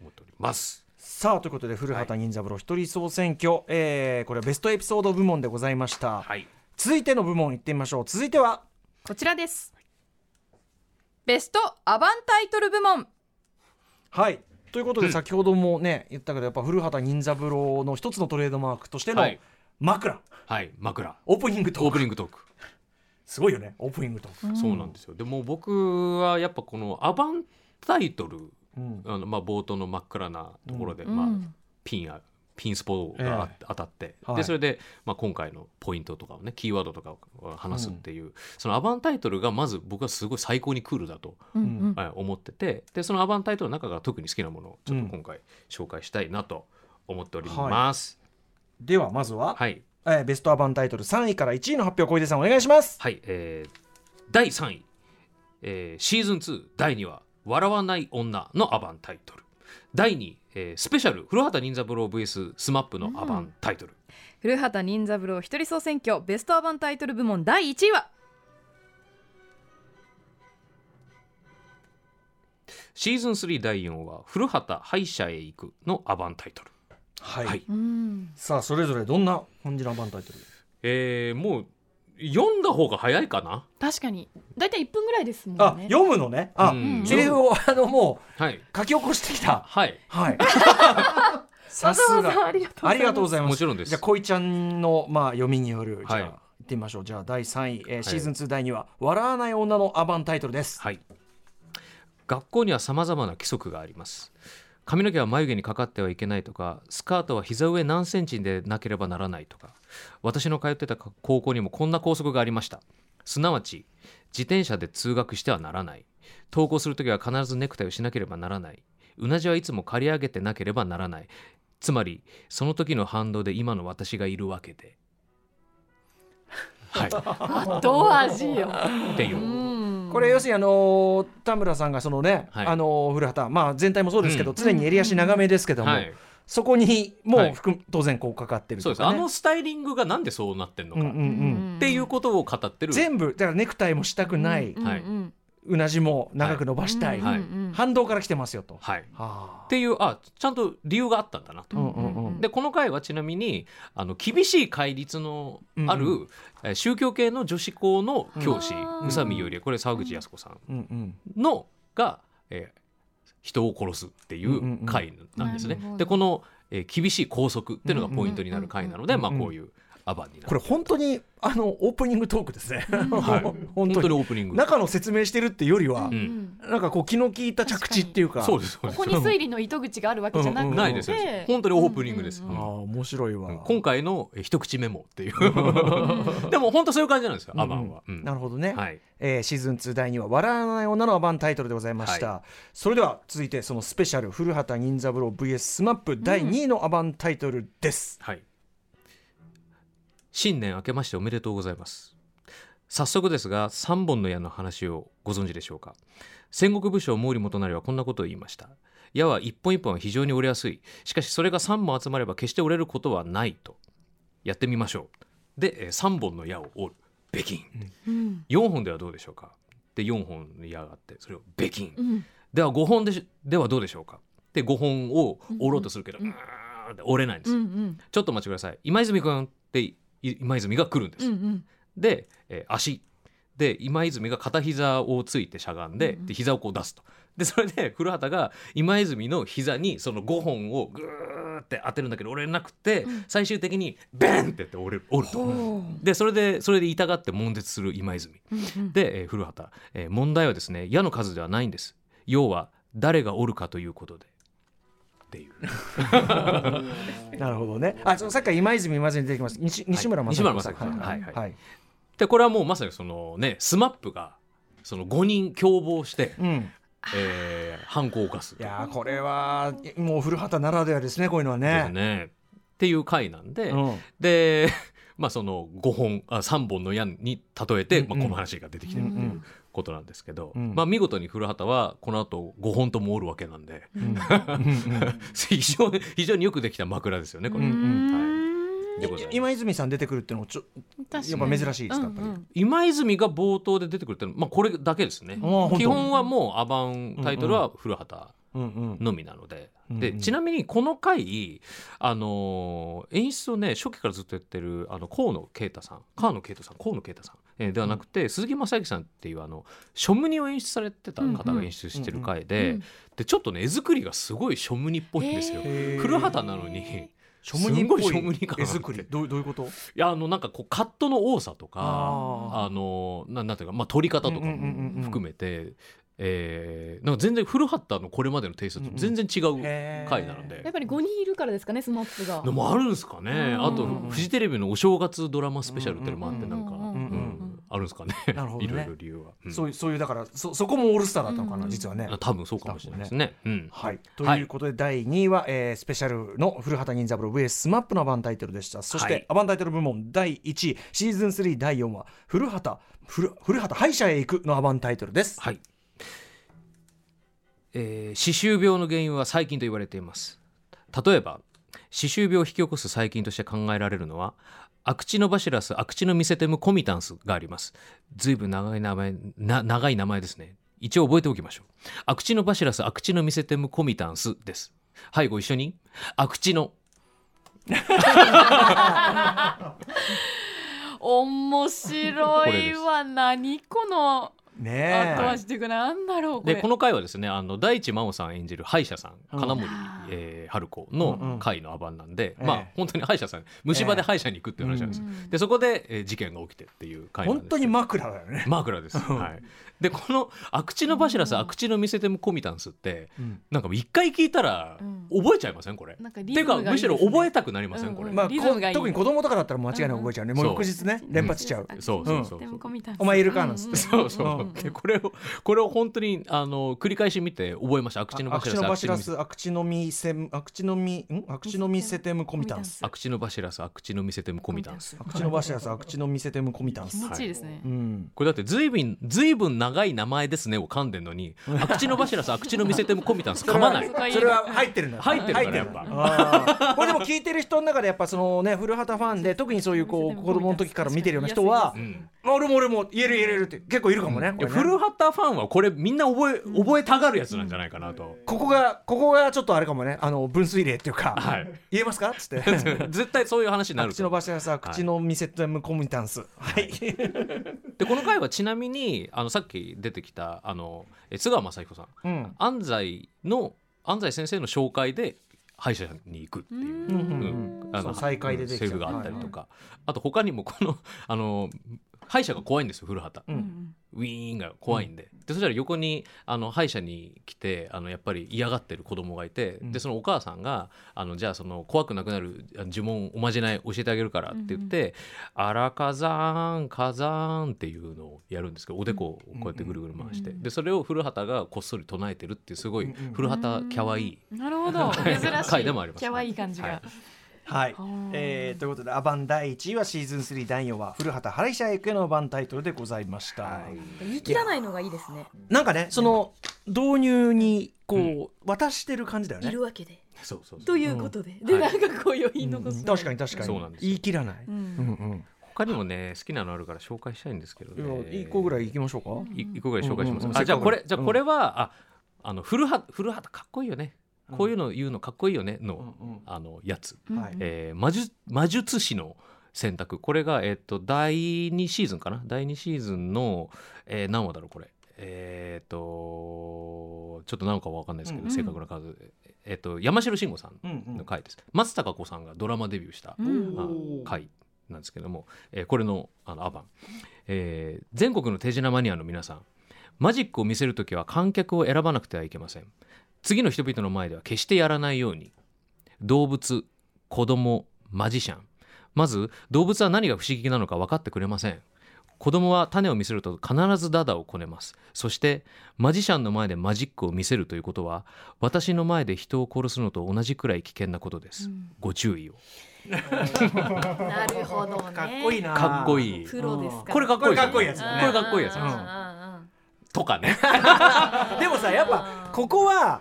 思っております。さあということで古畑任三郎一人総選挙、えーこれはベストエピソード部門でございました、はい、続いての部門いってみましょう。続いては？こちらです。ベストアバンタイトル部門。はい。ということでうん。先ほどもね言ったけどやっぱ古畑任三郎の一つのトレードマークとしてのはい枕、はい、枕。オープニングトオーークプニングトーク。すごいよねオープニングトーク、そうなんですよ。でも僕はやっぱこのアバンタイトルうん。あの、まあ、冒頭の真っ暗なところで、うん。まあ、ピンやピンスポがあええ。当たって、はい。でそれで、まあ、今回のポイントとかをねキーワードとかを話すっていう、そのアバンタイトルがまず僕はすごい最高にクールだと、うんうん。はい思っててでそのアバンタイトルの中から特に好きなものをちょっと今回紹介したいなと思っております。ではまずは、はい、えーベストアバンタイトル3位から1位の発表小出さんお願いします。はいえー第3位、えーシーズン2第2話「笑わない女」のアバンタイトル。第2位、えースペシャル古畑任三郎 VS スマップのアバンタイトル、古畑任三郎一人総選挙ベストアバンタイトル部門第1位は？シーズン3第4話「古畑歯医者へ行く」のアバンタイトルはい、さあそれぞれどんな感じのアバンタイトル？えーもう読んだ方が早いかな？確かに。だいたい1分ぐらいですもあんね。読むのね？あ、うん。セリフをあのもはい、う書き起こしてきた。はい、はい。さすが。ありがとうございます。ありがとうございます。もちろんです。じゃあ恋ちゃんのまあ読みによるじゃあ、はい行ってみましょう。じゃあ第3位、えーシーズン2第2話「笑わない女のアバンタイトル」です。はい、学校にはさまざまな規則があります髪の毛は眉毛にかかってはいけないとかスカートは膝上何センチでなければならないとか私の通ってた高校にもこんな校則がありました。すなわち自転車で通学してはならない。登校するときは必ずネクタイをしなければならない。うなじはいつも刈り上げてなければならない。つまりその時の反動で今の私がいるわけで。はい。後味よ。っていう。うんこれ要するにあのー田村さんがそのね、はい。あのー古畑まあ全体もそうですけど、うん。常に襟足長めですけども、はい。そこにもはい。う含む当然こうかかってるそうです。あのスタイリングがなんでそうなってんのか、うんうんうん。っていうことを語ってる。全部だからネクタイもしたくない、うはいなじも長く伸ばしたい、はい。反動から来てますよと。はい、はっていうあちゃんと理由があったんだなと。でこの回はちなみにあの厳しい戒律のある、う宗教系の女子校の教師、うん宇佐美よりこれ沢口靖子さんのが、えー人を殺すっていんう回なんですね。でこの、えー厳しい校則っていうのがポイントになる回なので、うんうん。まあ、こういうアバンになる。これ本当にあのオープニングトークですね。はい、本本当にオープニング。中の説明してるっていうよりは、うん。なんかこう気の利いた着地っていうか。そうですそうです。ここに推理の糸口があるわけじゃなくて、うん。うんないです。よ本当にオープニングです。うん。うんああ面白いわ。うん。今回のえー一口メモっていう。でも本当そういう感じなんですよ、アバンは、うん。うん。なるほどね、はい。えーシーズン2第2話「笑わない女のアバンタイトル」でございました、それでは続いてそのスペシャル古畑任三郎 VS スマップ第2位のアバンタイトルです、はい新年明けましておめでとうございます。早速ですが三本の矢の話をご存知でしょうか。戦国武将毛利元就はこんなことを言いました。矢は一本一本は非常に折れやすい。しかしそれが3本集まれば決して折れることはないと。やってみましょう。でえー3本の矢を折る。べきんうん。4本ではどうでしょうか。で4本の矢があってそれをべきんうん。では5本でしではどうでしょうか。で5本を折ろうとするけど、ううん。折れないんです、うんうん。ちょっとお待ちください。今泉君ってい今泉が来るんです、うんうん。で、えー足。で今泉が片膝をついてしゃがんで,、で膝をこう出すと。でそれで古畑が今泉の膝にその5本をグーって当てるんだけど折れなくて、最終的にベンってやって折れる折ると。でそれでそれで痛がって悶絶する今泉。で、えー古畑、えー問題はですね矢の数ではないんです。要は誰が折るかということでっていう。なるほどね。あそのさっき今泉今泉出てきます西西村正西村さん。正彦さん。はい。はい。はい。でこれはもうまさにそのねスマップがその5人共謀して、うん。えー犯行を犯すいやーこれはもう古畑ならではですねこういうのはですね。ねっていう回なんで、うん。で まあその5本あ3本の矢に例えて、まあ、この話が出てきてるという。うんことなんですけど、うん。まあ見事に古畑はこの後5本とも折るわけなんで、うん。うん。非常に非常によくできた枕ですよねこれ、今泉さん出てくるっていうのもちょ確やっぱ珍しいですかやっぱり。うんうん今泉が冒頭で出てくるってのは、まあ、これだけですね。基本はもうアバンタイトルは古畑のみなので,、うんうん。でちなみにこの回、あのー演出をね初期からずっとやってるあの河野啓太さん。河野啓太さん。河野啓太さん、えーではなくて、鈴木雅之さんっていうあのショムニを演出されてた方が演出してる回で,、うんでちょっとね絵作りがすごいショムニっぽいんですよ。古畑なのに。ショムニっぽい絵作り？どうどういうこと？いやあのなんかこうカットの多さとかああのななんていうか、まあ、撮り方とかうんうんうんうんも含めてえーなんか全然古畑のこれまでのテイストと全然違う回なので、やっぱり5人いるからですかねスマップが。でもあるんですかね、うんあとフジテレビのお正月ドラマスペシャルっていうのもあってなんか、うんうんうんうんあるんですかね。なるほどね。いろいろ理由は、うん。そういうそういうだからそそこもオールスターだったのかな、うん。実はね。多分そうかもしれないですね。うん。はい、ということで第2位は、えースペシャルの古畑任三郎 VS スマップのアバンタイトルでした。そして、はい。アバンタイトル部門第1位シーズン3第4話古畑古古畑歯医者へ行くのアバンタイトルです。はい、えー歯周病の原因は細菌と言われています。例えば歯周病を引き起こす細菌として考えられるのはアクチノバシラスアクチノミセテムコミタンスがあります。ずいぶん長い名前な長い名前ですね。一応覚えておきましょう。アクチノバシラスアクチノミセテムコミタンスです。はいご一緒に。アクチノ面白いわ。何このねえ。後味というかなんだろうこれ。でこの回はですねあの大地真央さん演じる歯医者さんうん金森、えー春子うんうん。の回のアバンなんで、ええ。まあ本当に歯医者さん虫歯で歯医者に行くっていう話なんですよ、でそこで、えー事件が起きてっていう回なんです本当に枕だよね。枕です、はい、でこの「アクチノバシラスアクチノミセテムコミタンス」ってうん。なんか一回聞いたらうん。覚えちゃいません？これ。なんていうかむしろ覚えたくなりません、うんこれ。まあ、リズムがいい。こ特に子供とかだったら間違いなく覚えちゃうね、もう翌日ね連発しちゃう、そうそうそうお前いるか？なんつって。そうそう、うん。でこれをこれを本当にあの繰り返し見て覚えました。アクチノアクチノババシラスアクチノミシラスアクチノミセムアクチノミん？アクチノミセテムコミタンス。アクチノバシラスアクチノミセテムコミタンス。アクチノバシラスアクチノミセテムコミタンス。気持ちいいですね。うん。これだってずいぶんずいぶん長い名前ですねを噛んでんのに。アクチノバシラスアクチノミセテムコミタンス。噛まない。それはそれは入ってるんだ入ってるから。やっぱこれでも聞いてる人の中でやっぱそのね古畑ファンで特にそういうこう子供の時から見てるような人はうん。俺も俺も言える言えるって結構いるかもね、古畑ファンはこれみんな覚え覚えたがるやつなんじゃないかなと、ここがここがちょっとあれかもねあの分水嶺っていうか、はい。言えますか？っつって。絶対そういう話になると。口のバシラスアクチノミセテムコミタンス。はい、でこの回はちなみにあのさっき出てきたあのえ津川雅彦さん。うん。安西の安西先生の紹介で歯医者に行くっていう。うん。あのそう再会でできたセリフがあったりとか、あと他にもこのあの歯医者が怖いんですよ古畑、うんウィーンが怖いんで,、でそしたら横にあの歯医者に来てあのやっぱり嫌がってる子供がいて、うん。でそのお母さんがあのじゃあその怖くなくなる呪文おまじない教えてあげるからって言って「あらかざーんかざーん」っていうのをやるんですけどおでこをこうやってぐるぐる回して、でそれを古畑がこっそり唱えてるっていうすごいうんうん。古畑キャワイイなるほど。珍しい。回でもあります。キャワイい感じが、はいはい。ー、えー、ということでアバン第1位はシーズン3第4話古畑原医者へ行くへのアバンタイトルでございました、言い。切らないのがいいですね。なんかねその導入にこう、渡してる感じだよね。いるわけで。そうそうそう。ということで、でなんかこう余韻残す、うん。確かに確かに。そうなんですよ。言い切らない、うん。うんうん。他にもね好きなのあるから紹介したいんですけどね。一個ぐらい行きましょうか、い一個ぐらい紹介します、うん。うん。うんあじゃあこれじゃあこれは、ああの古畑古畑かっこいいよね、こういうの言うのかっこいいよねの、うんうん。あのやつ、はい。えー魔術魔術師の選択。これが、えっと第2シーズンかな？第2シーズンの、えー何話だろうこれ？えっ、とちょっと何かわかんないですけど、うん正確な数。えっ、と山城慎吾さんうんうん。の回です、松たか子さんがドラマデビューした、う回なんですけども、えーこれのあのアバン、えー全国の手品マニアの皆さんマジックを見せるときは観客を選ばなくてはいけません次の人々の前では決してやらないように。動物子供マジシャン。まず動物は何が不思議なのか分かってくれません。子供は種を見せると必ずダダをこねます。そしてマジシャンの前でマジックを見せるということは私の前で人を殺すのと同じくらい危険なことです、ご注意を。なるほどね。かっこいいな。かっこいい。プロですか？らこれかっこいいこれかっこいいやつだね。これかっこいいやつうん。とかね。でもさやっぱここは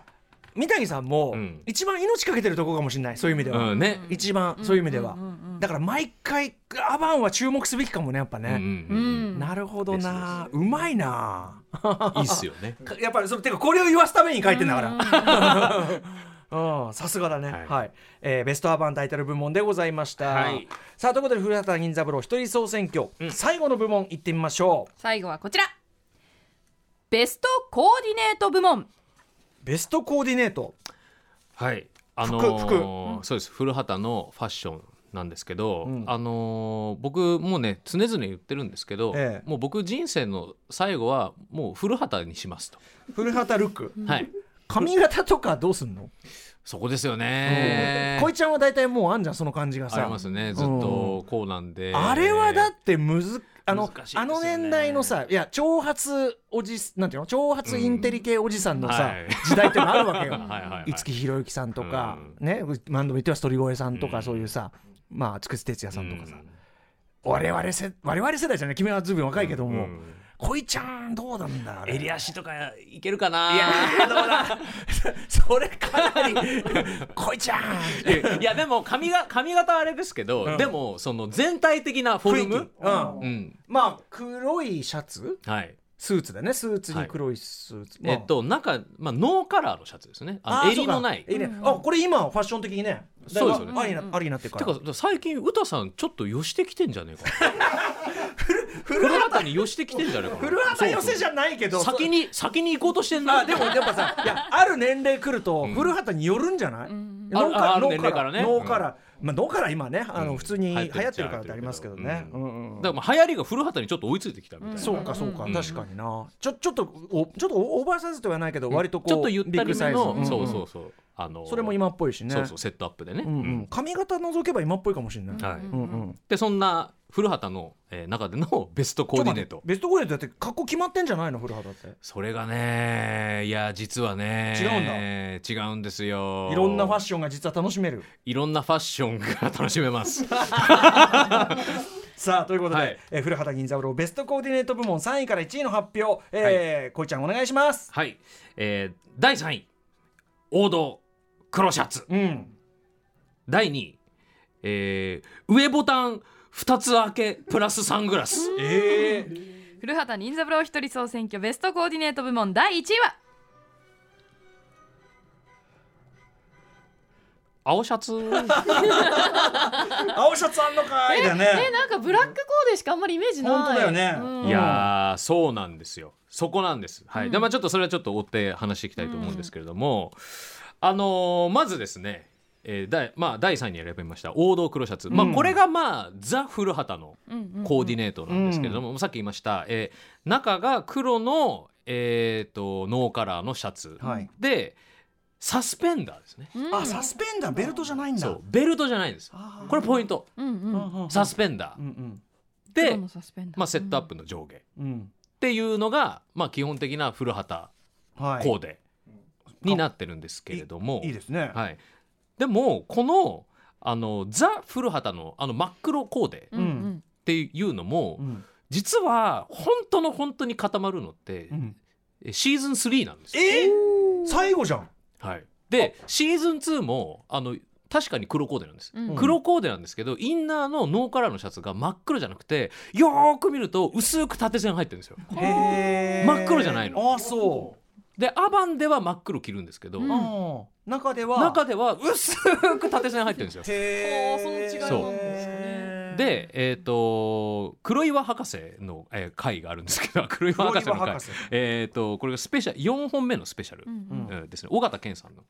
三谷さんもうん。一番命かけてるとこかもしれないそういう意味では、うんね。一番そういう意味では、だから毎回アバンは注目すべきかもねやっぱね、うんうんうんなるほどな。うまいな。いいっすよね。か やっぱりそのてかこれを言わすために書いてんだから。うん さすがだね。は、はい。いえーベストアバンタイトル部門でございました、はい。さあということで古畑任三郎一人総選挙、最後の部門いってみましょう。最後はこちら。ベストコーディネート部門ベストコーディネート。はい。あのそうです。古畑のファッションなんですけど、うん。あのー僕もうね常々言ってるんですけど、ええ。もう僕人生の最後はもう古畑にしますと、古畑ルック。はい。髪型とかどうすんの？そこですよね。こいちゃんは大体もうあんじゃんその感じがさ。ありますね。ずっとこうなんで、あれはだってむずあのね。あの年代のさいや長髪おじなんていうの？長髪インテリ系おじさんのさ、はい。時代ってのあるわけよ。五木ひろゆきさんとか、ねバンドも言ってはストリゴエさんとか、うん。そういうさまあ筑紫哲也さんとかさ、うん。我々せ我々世代じゃない。君はずいぶん若いけども、うんこいちゃんどうなんだ襟足とかいけるかな。いやーどうだ。それかなり。こいちゃんいやでも髪が髪型はあれですけど、うん。でもその全体的なフォルム？うん。うん。まあ黒いシャツ？はい。スーツだね。スーツに黒いスーツ、まあえっと中、まあ、ノーカラーのシャツですね。あの襟のないそうか。襟。あこれ今ファッション的にね。そうですよね。ありなありになってるかてらか最近歌さんちょっと寄してきてんじゃねえか 古畑に寄せてきてんじゃねえかな。古畑寄せじゃないけど。先に先に行こうとしてんなあでもやっぱさいやある年齢来ると古畑によるんじゃない、ノーカああるノー年齢からね。ノーカラー、まあノーカラー今ねあのうん。普通に流流行ってるからってありますけどね、ううんんうん。だからまあ流行りが古畑にちょっと追いついてきたみたいな、そうかそうか、うん。確かにな。ちょちょっとおちょっとオーバーサイズとはないけど割とこう、ちょっとゆったりめの、そうそうそう。あのそれも今っぽいしね。そうそうセットアップでね、うんうん、髪型除けば今っぽいかもしれない、はい。うんうん。でそんな古畑の、えー中での ベストコーディネート。ベストコーディネートだって格好決まってんじゃないの？古畑って。それがねいや実はね違うんだ。違うんですよ。いろんなファッションが実は楽しめる。いろんなファッションが楽しめます。さあということで、はい。えー古畑任三郎ベストコーディネート部門3位から1位の発表、えーこいちゃんお願いします。はい、えー第3位王道黒シャツ。うん。第2位、えー上ボタン2つ開けプラスサングラス。えー。古畑任三郎一人総選挙ベストコーディネート部門第1位は青シャツ？青シャツあんのかい。だね。えなんかブラックコーデしかあんまりイメージない。本当だよね。うん。いやーそうなんですよ。そこなんです。はい、でまあちょっとそれはちょっと追って話していきたいと思うんですけれども、あのーまずですねえー第まあ、第3位に選びました王道黒シャツ、まあ、うん。これがまあザ・古畑のうんうんコーディネートなんですけれども、さっき言いました、えー中が黒の、えー、とノーカラーのシャツ、はい。でサスペンダーですね、あサスペンダーベルトじゃないんだ。そうベルトじゃないんです。これポイント。うんうん。サスペンダー、うんうん。で黒、のサスペンダー。まあ、セットアップの上下。っうん。ていうのが、まあ、基本的な古畑はい。コーデになってるんですけれども、いいですね、はい、でもこのあのザ・古畑のあの真っ黒コーデうんうん。っていうのも、うん。実は本当の本当に固まるのって、うん。えシーズン3なんですよ。えー最後じゃんはい、でシーズン2もあの確かに黒コーデなんです、うん。黒コーデなんですけどインナーのノーカラーのシャツが真っ黒じゃなくてよーく見ると薄く縦線入ってるんですよ。真っ黒じゃないの。あそう。でアバンでは真っ黒着るんですけど、うん。中では。中では薄く縦線入ってるんですよ。へー。はあその違いなんですかねでえっ、と黒岩博士の、えー回があるんですけど 黒岩博士の回。えっ、とこれがスペシャル4本目のスペシャル、うんうん。えーですね。尾形健さんの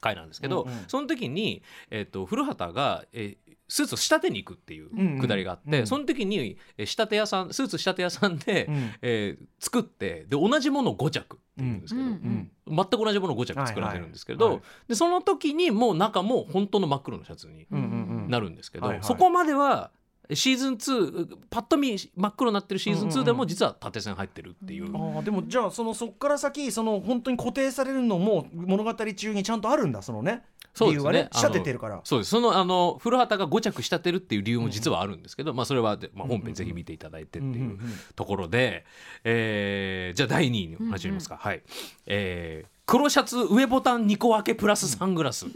回なんですけど、うんうん。その時に、えー、と古畑が、えースーツを仕立てに行くっていううんうん。くだりがあって、うん。その時に、えー仕立て屋さんスーツ仕立て屋さんで、うん。えー作ってで同じものを5着っていうんですけど、うんうん全く同じものを5着作られるんですけど、はいはい。でその時にもう中も本当の真っ黒のシャツにうんうんうん。なるんですけど、はいはい。そこまではシーズン2パッと見真っ黒になってるシーズン2でも実は縦線入ってるっていう、あーでもじゃあそのそっから先その本当に固定されるのも物語中にちゃんとあるんだそのね。そうですね。理由はね。仕立ててるから。そうです。そのあの古畑が5着仕立てるっていう理由も実はあるんですけど、まあ、それは、まあ、本編ぜひ見ていただいてっていううんうんうん。ところで、えーじゃあ第2位に始めますか、はい、えー黒シャツ上ボタン2個開けプラスサングラス、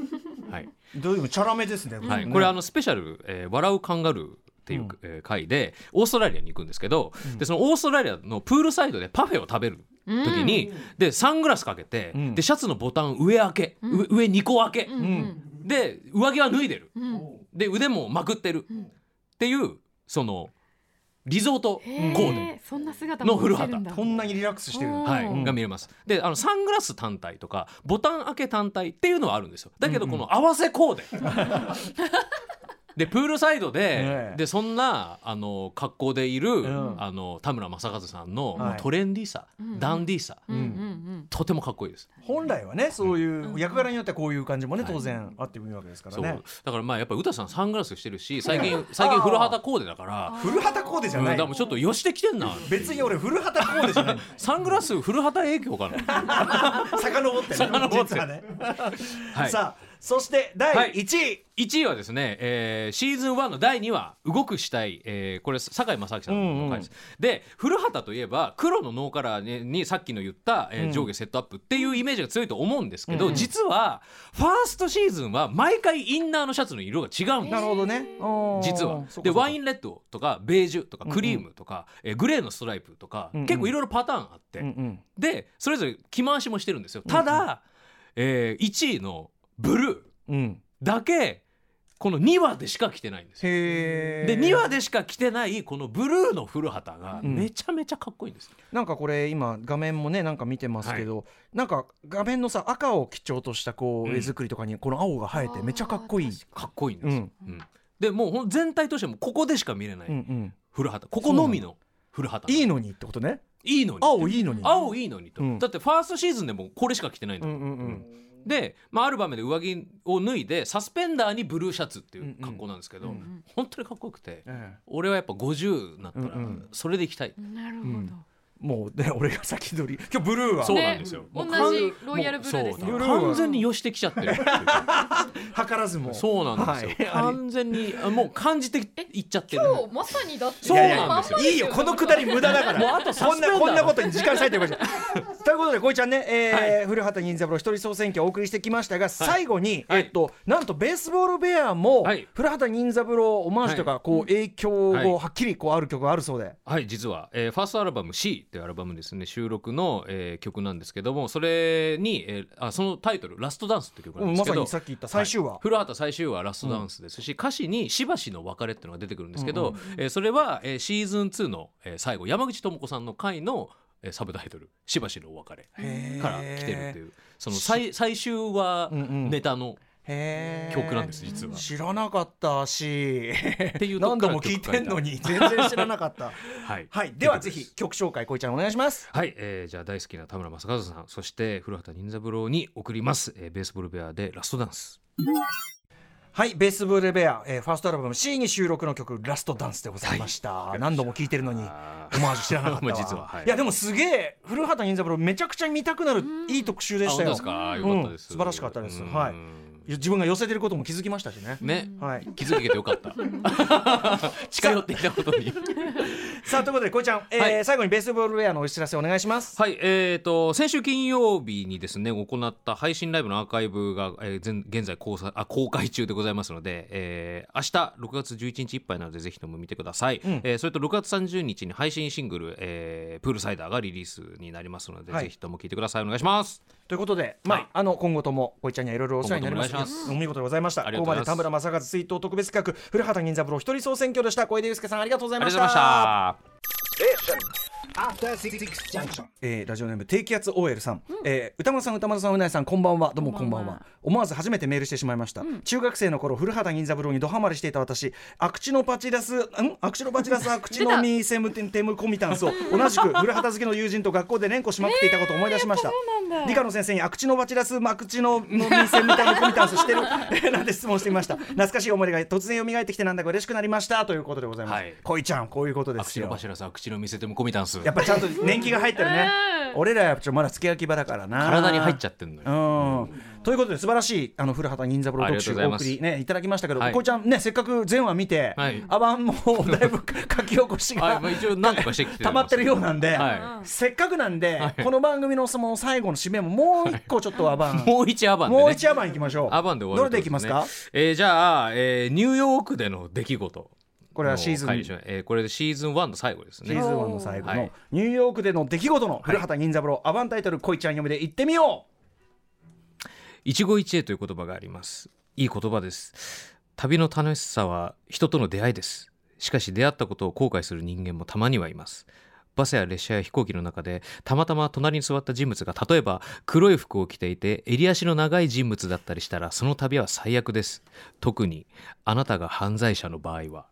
はい。どういうチャラめですね。はい、ねこれあのスペシャル、えー笑うカンガルー」っていう、う回でオーストラリアに行くんですけど、でそのオーストラリアのプールサイドでパフェを食べる時に、でサングラスかけて、うん。でシャツのボタン上開け、上上2個開け、うん。で上着は脱いでる、うん。で腕もまくってる、っていうそのリゾートコーデ、へーそんな姿も見せるんだ。こんなにリラックスしてるうんはい。うんが見れます。であのサングラス単体とかボタン開け単体っていうのはあるんですよ。だけどこの合わせコーデ、でプールサイドで,、ええ。でそんなあの格好でいる、ん。あの田村正和さんの、はい。トレンディーさ、ダンディーさ、うんうんうん。とてもかっこいいです。本来はねそういう役柄によってはこういう感じもね当然あってもいいわけですからそう。ねだからまあやっぱり歌さんサングラスしてるし最近最近古畑コーデだから。古畑コーデじゃない。うんちょっとよしてきてんな。別に俺古畑コーデじゃない。サングラス古畑影響かな。遡ってね。遡って。実はね。はい。さあそして第はい。1位。1位はですね、えーシーズン1の第2話「動く死体」えーこれ堺正章さんの回です、で古畑といえば黒のノーカラーににさっきの言った、えーうん。上下セットアップっていうイメージが強いと思うんですけど、うん実はファーストシーズンは毎回インナーのシャツの色が違うんです。なるほどね。実は。でワインレッドとかベージュとかクリームとか、えーグレーのストライプとか、うんうん。結構いろいろパターンあって、うんうん。でそれぞれ着回しもしてるんですよ。ただ、えー1位のブルー。うん。だけこの2話でしか着てないんですよ。で2話でしか着てないこのブルーの古畑がうん。めちゃめちゃかっこいいんですよ、なんかこれ今画面もねなんか見てますけど、なんか画面のさ赤を基調としたこううん。絵作りとかにこの青が映えてめっちゃかっこいい。かっこいいんです。よ、うん。うん。でもう全体としてもここでしか見れないうんうん。古畑。ここのみの古畑。いいのにってことね。いいのに。青いいのに。青いいのにと、うん。だってファーストシーズンでもこれしか着てないんだもん、うんうん。うん。で、まあ、ある場面で上着を脱いでサスペンダーにブルーシャツっていう格好なんですけど、うんうん。本当にかっこよくてええ。俺はやっぱ50になったらそれでいきたい、なるほど、うんもうね俺が先取り。今日ブルーは。そうなんですよ、同もうじロイヤルブルーです完全に寄してきちゃってる。っていうか図らずも。そうなんですよ、はい。完全にあもう感じていっちゃってる。今日まさにだってそうなんですよ。いいよこのくだり無駄だから。もうあとサこんなこんなことに時間割いてるから。ということでこいちゃんね、えー古畑任三郎一人総選挙をお送りしてきましたが、最後に、はい。えっとなんとベースボールベアも、はい。古畑任三郎オマージュとか、こう影響はい。をはっきりこうある曲があるそうで。はい実は、えーファーストアルバム「C」っていうアルバムですね。収録の、えー曲なんですけどもそれに、えーあそのタイトル「ラストダンス」って曲なんですけど、うんまさにさっき言った最終話。はい古畑最終話ラストダンスですし、歌詞に「しばしの別れ」っていうのが出てくるんですけど、えーそれは、えーシーズン2の、えー最後山口智子さんの回の、えーサブタイトル「しばしのお別れ」から来てるっていうその最最終話うんうん。ネタの曲なんです実は。知らなかったし。っていうとこ何度も聞いてんのに全然知らなかった。はい、はい。ではぜひ曲紹介こいちゃんお願いします。はい、えーじゃあ大好きな田村正和さんそして古畑任三郎に送ります、えーベースボールベアでラストダンス。はい。ベースボールベア、えーファーストアルバム C に収録の曲ラストダンスでございました、何度も聞いてるのにオあマージュ知らなかった 実ははい。いやでもすげえ古畑任三郎めちゃくちゃ見たくなるいい特集でしたよ。素晴らしかったです。うん。はい自分が寄せてることも気づきましたしね。ね。はい。気づけてよかった。近寄ってきたことに。さあということでこいちゃん、えーはい。最後にベースボールベアのお知らせお願いします。はい、えー、と先週金曜日にですね行った配信ライブのアーカイブが、えー、前現在公開あ公開中でございますので、えー明日6月11日いっぱいなのでぜひとも見てください、うん。えーそれと6月30日に配信シングル、えープールサイダーがリリースになりますので、はい。ぜひとも聞いてください。お願いしますということで、まあはい。あの今後ともこいちゃんにはいろいろお世話になりまします。お見事でございました。ことこまで田村正和追悼特別企画古畑任三郎一人総選挙でした。小出祐介さんありがとうございありましがとうございまた。した Station. After Six Junction. えーラジオネーム低気圧 OL さん、えー歌丸さん歌丸さんうなえさんこんばんは。どうもこんばんは。思わず初めてメールしてしまいました、中学生の頃古畑任三郎にドハマりしていた私。アクチノパチラスん？アクチノパチラスアクチノミセムテンテムコミタンスを。同じく古畑好きの友人と学校で連呼しまくっていたことを思い出しました、理科の先生にアクチノバチラスマクチノのミセムテムコミタンスしてる。え ーなんて質問してみました。懐かしい思い出が突然蘇ってきてなんだか嬉しくなりました。ということでございます、はい。こいちゃんこういうことでアクシのすよ柱さん口の見せてもコミタンスやっぱちゃんと年季が入ってるね。俺らやっぱちょっとまだ付け焼き場だからな。体に入っちゃってんのよ。うん。ということで素晴らしいあの古畑任三郎特集おありがとうございます。送りねいただきましたけど、はい。こいちゃんねせっかく全話見て、はい。アバンも だいぶ書き起こしが、はいまあ一応何とかしてきてます。溜まってるようなんで、はせっかくなんで、はい。この番組のその最後の締めももう一個ちょっとアバン、もう一アバンでね。もう一アバンいきましょう。アバンで終わるどれでいきますか？えーじゃあ、えーニューヨークでの出来事これはシーズンえーこれでシーズン1の最後ですね。シーズン1の最後の、はい。ニューヨークでの出来事の古畑任三郎、アバンタイトルこいちゃん読みで行ってみよ一期一会という言葉があります。いい言葉です。旅の楽しさは人との出会いです。しかし出会ったことを後悔する人間もたまにはいます。バスや列車や飛行機の中でたまたま隣に座った人物が例えば黒い服を着ていて襟足の長い人物だったりしたらその旅は最悪です。特にあなたが犯罪者の場合は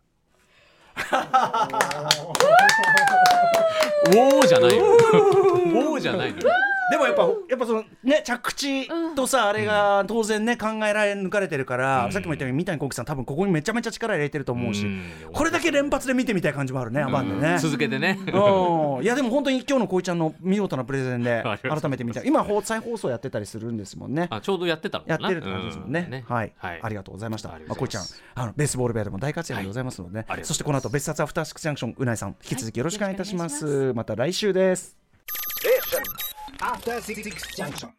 おおじゃないよおおじゃないのよ。でもやっぱやっぱそのね着地とさ、あれが当然ね考えられ抜かれてるから、さっきも言ったように三谷幸喜さん多分ここにめちゃめちゃ力入れてると思うし、うん。これだけ連発で見てみたい感じもあるねアバンでね。続けてね。うん。いやでも本当に今日のこいちゃんの見事なプレゼンで 改めて見たい。今放再放送やってたりするんですもんね。あちょうどやってたのかな。やってるって感じですもんね,、うはい、はい。ありがとうございました。まあ、こいちゃんあのベースボールベアでも大活躍でございますので、そしてこの後別冊アフターシックスジャンクションうないさん引き続きよろしくお願いいたします,、また来週です After Six Junction.